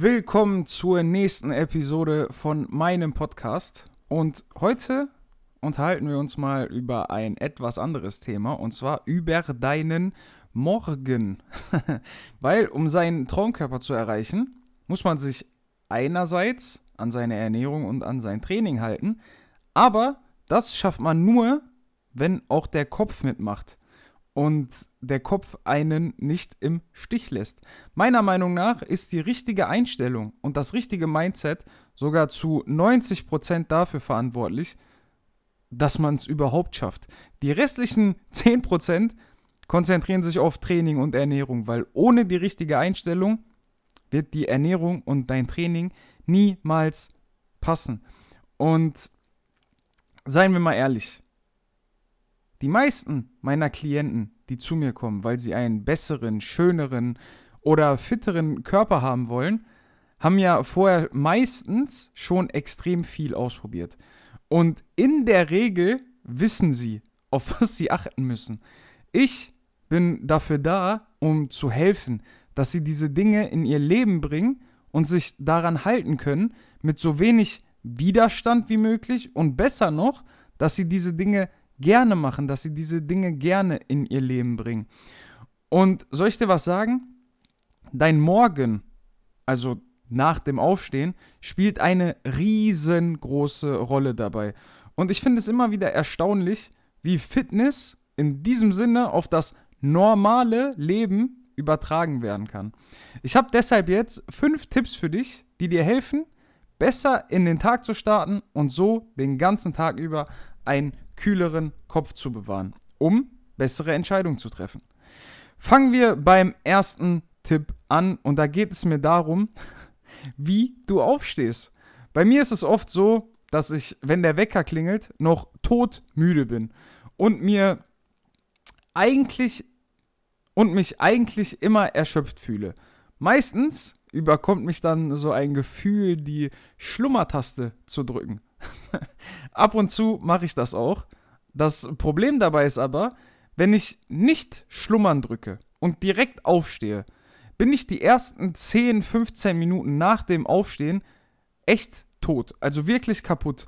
Willkommen zur nächsten Episode von meinem Podcast. Und heute unterhalten wir uns mal über ein etwas anderes Thema und zwar über deinen Morgen. Weil, um seinen Traumkörper zu erreichen, muss man sich einerseits an seine Ernährung und an sein Training halten, aber das schafft man nur, wenn auch der Kopf mitmacht und der Kopf einen nicht im Stich lässt. Meiner Meinung nach ist die richtige Einstellung und das richtige Mindset sogar zu 90% dafür verantwortlich, dass man es überhaupt schafft. Die restlichen 10% konzentrieren sich auf Training und Ernährung, weil ohne die richtige Einstellung wird die Ernährung und dein Training niemals passen. Und seien wir mal ehrlich, die meisten meiner Klienten, die zu mir kommen, weil sie einen besseren, schöneren oder fitteren Körper haben wollen, haben ja vorher meistens schon extrem viel ausprobiert. Und in der Regel wissen sie, auf was sie achten müssen. Ich bin dafür da, um zu helfen, dass sie diese Dinge in ihr Leben bringen und sich daran halten können, mit so wenig Widerstand wie möglich und besser noch, dass sie diese Dinge gerne machen, dass sie diese Dinge gerne in ihr Leben bringen. Und soll ich dir was sagen? Dein Morgen, also nach dem Aufstehen, spielt eine riesengroße Rolle dabei. Und ich finde es immer wieder erstaunlich, wie Fitness in diesem Sinne auf das normale Leben übertragen werden kann. Ich habe deshalb jetzt fünf Tipps für dich, die dir helfen, besser in den Tag zu starten und so den ganzen Tag über einen kühleren Kopf zu bewahren, um bessere Entscheidungen zu treffen. Fangen wir beim ersten Tipp an und da geht es mir darum, wie du aufstehst. Bei mir ist es oft so, dass ich, wenn der Wecker klingelt, noch todmüde bin und mir eigentlich und mich eigentlich immer erschöpft fühle. Meistens überkommt mich dann so ein Gefühl, die Schlummertaste zu drücken. Ab und zu mache ich das auch. Das Problem dabei ist aber, wenn ich nicht schlummern drücke und direkt aufstehe, bin ich die ersten 10, 15 Minuten nach dem Aufstehen echt tot, also wirklich kaputt.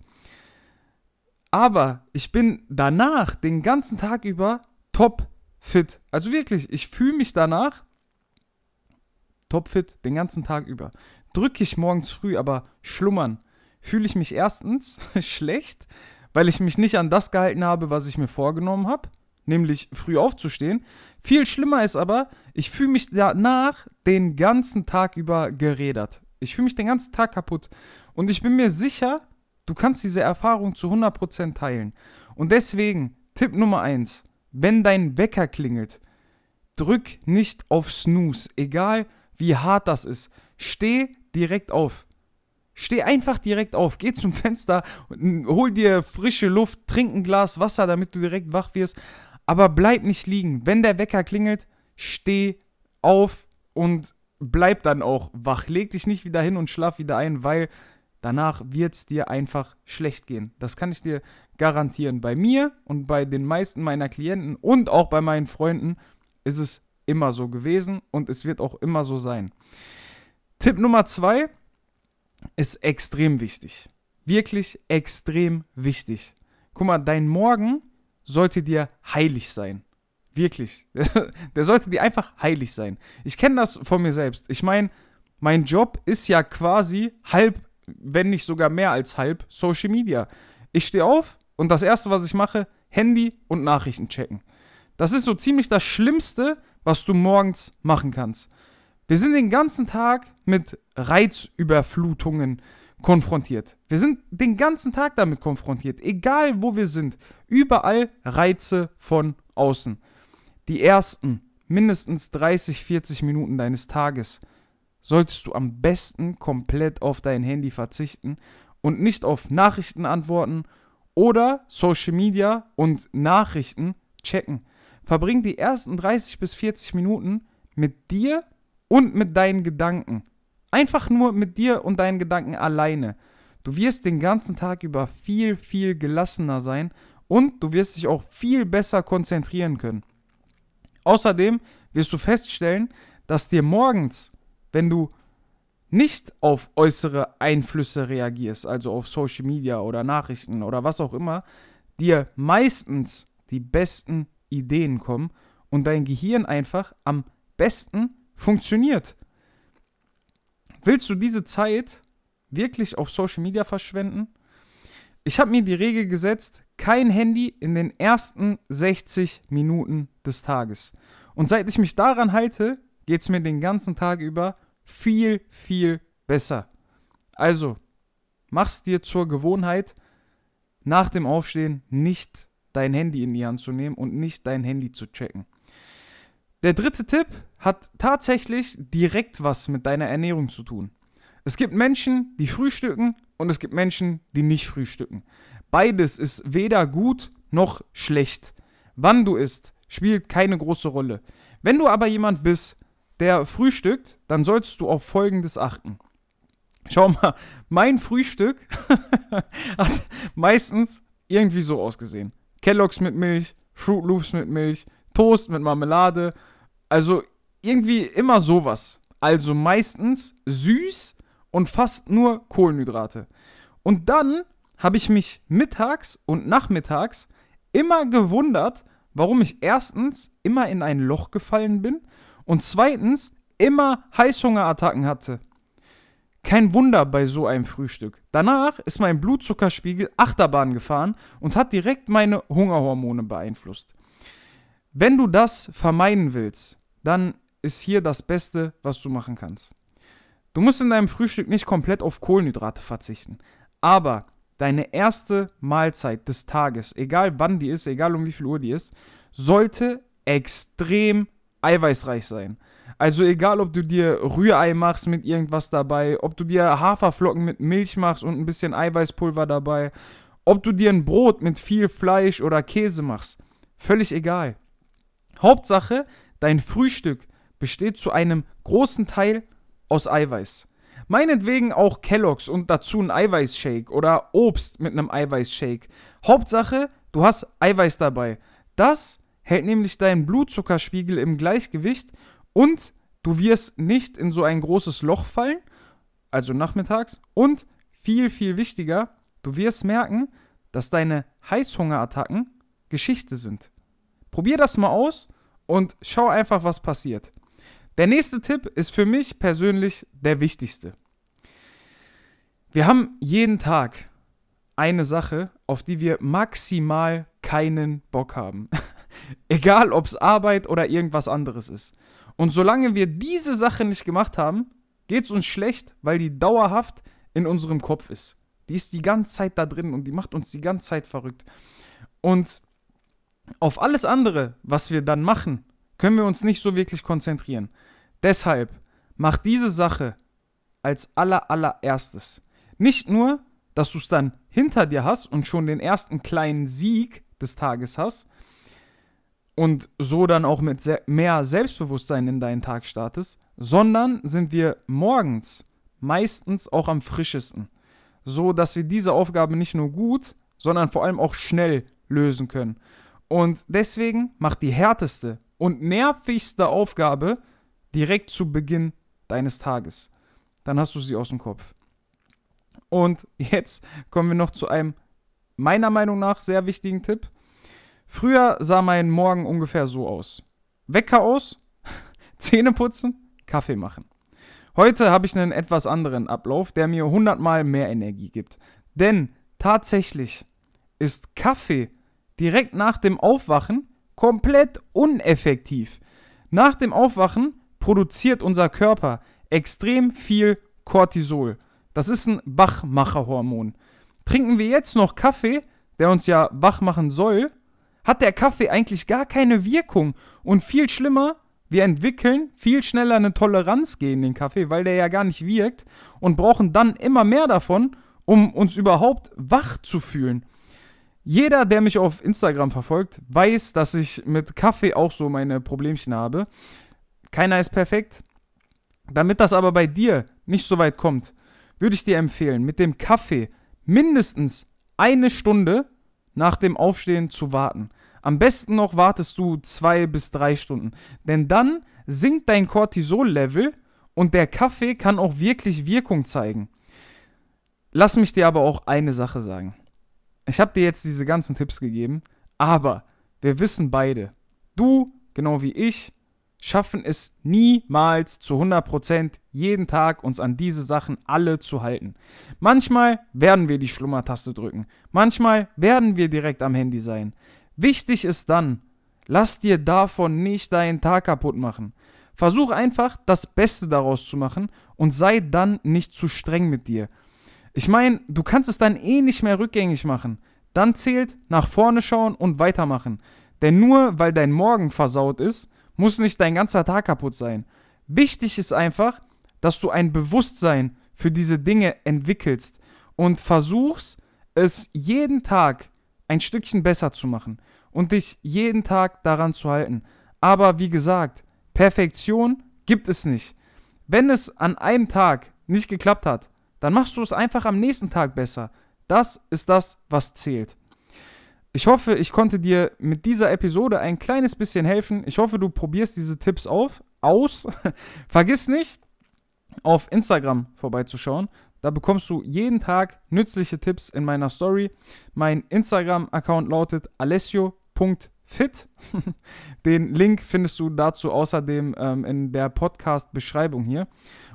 Aber ich bin danach den ganzen Tag über top fit. Also wirklich, ich fühle mich danach topfit den ganzen Tag über. Drücke ich morgens früh aber schlummern, fühle ich mich erstens schlecht, weil ich mich nicht an das gehalten habe, was ich mir vorgenommen habe, nämlich früh aufzustehen. Viel schlimmer ist aber, ich fühle mich danach den ganzen Tag über gerädert. Ich fühle mich den ganzen Tag kaputt. Und ich bin mir sicher, du kannst diese Erfahrung zu 100% teilen. Und deswegen, Tipp Nummer 1, wenn dein Wecker klingelt, drück nicht auf Snooze, egal wie hart das ist. Steh direkt auf. Steh einfach direkt auf, geh zum Fenster, hol dir frische Luft, trink ein Glas Wasser, damit du direkt wach wirst. Aber bleib nicht liegen. Wenn der Wecker klingelt, steh auf und bleib dann auch wach. Leg dich nicht wieder hin und schlaf wieder ein, weil danach wird es dir einfach schlecht gehen. Das kann ich dir garantieren. Bei mir und bei den meisten meiner Klienten und auch bei meinen Freunden ist es immer so gewesen und es wird auch immer so sein. Tipp Nummer zwei ist extrem wichtig. Wirklich extrem wichtig. Guck mal, dein Morgen sollte dir heilig sein. Wirklich. Der sollte dir einfach heilig sein. Ich kenne das von mir selbst. Ich meine, mein Job ist ja quasi halb, wenn nicht sogar mehr als halb, Social Media. Ich stehe auf und das Erste, was ich mache, Handy und Nachrichten checken. Das ist so ziemlich das Schlimmste, was du morgens machen kannst. Wir sind den ganzen Tag mit Reizüberflutungen konfrontiert. Wir sind den ganzen Tag damit konfrontiert, egal wo wir sind. Überall Reize von außen. Die ersten mindestens 30, 40 Minuten deines Tages solltest du am besten komplett auf dein Handy verzichten und nicht auf Nachrichten antworten oder Social Media und Nachrichten checken. Verbring die ersten 30 bis 40 Minuten mit dir und mit deinen Gedanken. Einfach nur mit dir und deinen Gedanken alleine. Du wirst den ganzen Tag über viel, viel gelassener sein und du wirst dich auch viel besser konzentrieren können. Außerdem wirst du feststellen, dass dir morgens, wenn du nicht auf äußere Einflüsse reagierst, also auf Social Media oder Nachrichten oder was auch immer, dir meistens die besten Ideen kommen und dein Gehirn einfach am besten funktioniert. Willst du diese Zeit wirklich auf Social Media verschwenden? Ich habe mir die Regel gesetzt, kein Handy in den ersten 60 Minuten des Tages. Und seit ich mich daran halte, geht es mir den ganzen Tag über viel, viel besser. Also, mach's dir zur Gewohnheit, nach dem Aufstehen nicht dein Handy in die Hand zu nehmen und nicht dein Handy zu checken. Der dritte Tipp hat tatsächlich direkt was mit deiner Ernährung zu tun. Es gibt Menschen, die frühstücken und es gibt Menschen, die nicht frühstücken. Beides ist weder gut noch schlecht. Wann du isst, spielt keine große Rolle. Wenn du aber jemand bist, der frühstückt, dann solltest du auf Folgendes achten. Schau mal, mein Frühstück hat meistens irgendwie so ausgesehen. Kelloggs mit Milch, Fruit Loops mit Milch, Toast mit Marmelade. Also irgendwie immer sowas. Also meistens süß und fast nur Kohlenhydrate. Und dann habe ich mich mittags und nachmittags immer gewundert, warum ich erstens immer in ein Loch gefallen bin und zweitens immer Heißhungerattacken hatte. Kein Wunder bei so einem Frühstück. Danach ist mein Blutzuckerspiegel Achterbahn gefahren und hat direkt meine Hungerhormone beeinflusst. Wenn du das vermeiden willst, dann ist hier das Beste, was du machen kannst. Du musst in deinem Frühstück nicht komplett auf Kohlenhydrate verzichten, aber deine erste Mahlzeit des Tages, egal wann die ist, egal um wie viel Uhr die ist, sollte extrem eiweißreich sein. Also egal, ob du dir Rührei machst mit irgendwas dabei, ob du dir Haferflocken mit Milch machst und ein bisschen Eiweißpulver dabei, ob du dir ein Brot mit viel Fleisch oder Käse machst, völlig egal. Hauptsache, dein Frühstück besteht zu einem großen Teil aus Eiweiß. Meinetwegen auch Kelloggs und dazu ein Eiweißshake oder Obst mit einem Eiweißshake. Hauptsache, du hast Eiweiß dabei. Das hält nämlich deinen Blutzuckerspiegel im Gleichgewicht und du wirst nicht in so ein großes Loch fallen, also nachmittags. Und viel, viel wichtiger, du wirst merken, dass deine Heißhungerattacken Geschichte sind. Probier das mal aus und schau einfach, was passiert. Der nächste Tipp ist für mich persönlich der wichtigste. Wir haben jeden Tag eine Sache, auf die wir maximal keinen Bock haben. Egal, ob es Arbeit oder irgendwas anderes ist. Und solange wir diese Sache nicht gemacht haben, geht es uns schlecht, weil die dauerhaft in unserem Kopf ist. Die ist die ganze Zeit da drin und die macht uns die ganze Zeit verrückt. Und auf alles andere, was wir dann machen, können wir uns nicht so wirklich konzentrieren. Deshalb mach diese Sache als aller allererstes. Nicht nur, dass du es dann hinter dir hast und schon den ersten kleinen Sieg des Tages hast und so dann auch mit mehr Selbstbewusstsein in deinen Tag startest, sondern sind wir morgens meistens auch am frischesten, so dass wir diese Aufgabe nicht nur gut, sondern vor allem auch schnell lösen können. Und deswegen mach die härteste und nervigste Aufgabe direkt zu Beginn deines Tages. Dann hast du sie aus dem Kopf. Und jetzt kommen wir noch zu einem meiner Meinung nach sehr wichtigen Tipp. Früher sah mein Morgen ungefähr so aus. Wecker aus, Zähne putzen, Kaffee machen. Heute habe ich einen etwas anderen Ablauf, der mir hundertmal mehr Energie gibt. Denn tatsächlich ist Kaffee direkt nach dem Aufwachen komplett uneffektiv. Nach dem Aufwachen produziert unser Körper extrem viel Cortisol. Das ist ein Wachmacherhormon. Trinken wir jetzt noch Kaffee, der uns ja wach machen soll, hat der Kaffee eigentlich gar keine Wirkung. Und viel schlimmer, wir entwickeln viel schneller eine Toleranz gegen den Kaffee, weil der ja gar nicht wirkt und brauchen dann immer mehr davon, um uns überhaupt wach zu fühlen. Jeder, der mich auf Instagram verfolgt, weiß, dass ich mit Kaffee auch so meine Problemchen habe. Keiner ist perfekt. Damit das aber bei dir nicht so weit kommt, würde ich dir empfehlen, mit dem Kaffee mindestens eine Stunde nach dem Aufstehen zu warten. Am besten noch wartest du zwei bis drei Stunden. Denn dann sinkt dein Cortisol-Level Und der Kaffee kann auch wirklich Wirkung zeigen. Lass mich dir aber auch eine Sache sagen. Ich habe dir jetzt diese ganzen Tipps gegeben, aber wir wissen beide, du, genau wie ich, schaffen es niemals zu 100% jeden Tag uns an diese Sachen alle zu halten. Manchmal werden wir die Schlummertaste drücken, manchmal werden wir direkt am Handy sein. Wichtig ist dann, lass dir davon nicht deinen Tag kaputt machen. Versuch einfach, das Beste daraus zu machen und sei dann nicht zu streng mit dir. Ich meine, du kannst es dann eh nicht mehr rückgängig machen. Dann zählt nach vorne schauen und weitermachen. Denn nur weil dein Morgen versaut ist, muss nicht dein ganzer Tag kaputt sein. Wichtig ist einfach, dass du ein Bewusstsein für diese Dinge entwickelst und versuchst, es jeden Tag ein Stückchen besser zu machen und dich jeden Tag daran zu halten. Aber wie gesagt, Perfektion gibt es nicht. Wenn es an einem Tag nicht geklappt hat, dann machst du es einfach am nächsten Tag besser. Das ist das, was zählt. Ich hoffe, ich konnte dir mit dieser Episode ein kleines bisschen helfen. Ich hoffe, du probierst diese Tipps auf, aus. Vergiss nicht, auf Instagram vorbeizuschauen. Da bekommst du jeden Tag nützliche Tipps in meiner Story. Mein Instagram-Account lautet alessio.fit. Den Link findest du dazu außerdem ähm, in der Podcast-Beschreibung hier.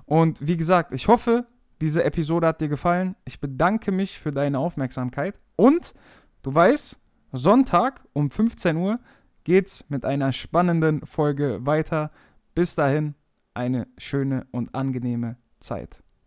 Und wie gesagt, ich hoffe, diese Episode hat dir gefallen. Ich bedanke mich für deine Aufmerksamkeit. Und du weißt, Sonntag um 15 Uhr geht's mit einer spannenden Folge weiter. Bis dahin eine schöne und angenehme Zeit.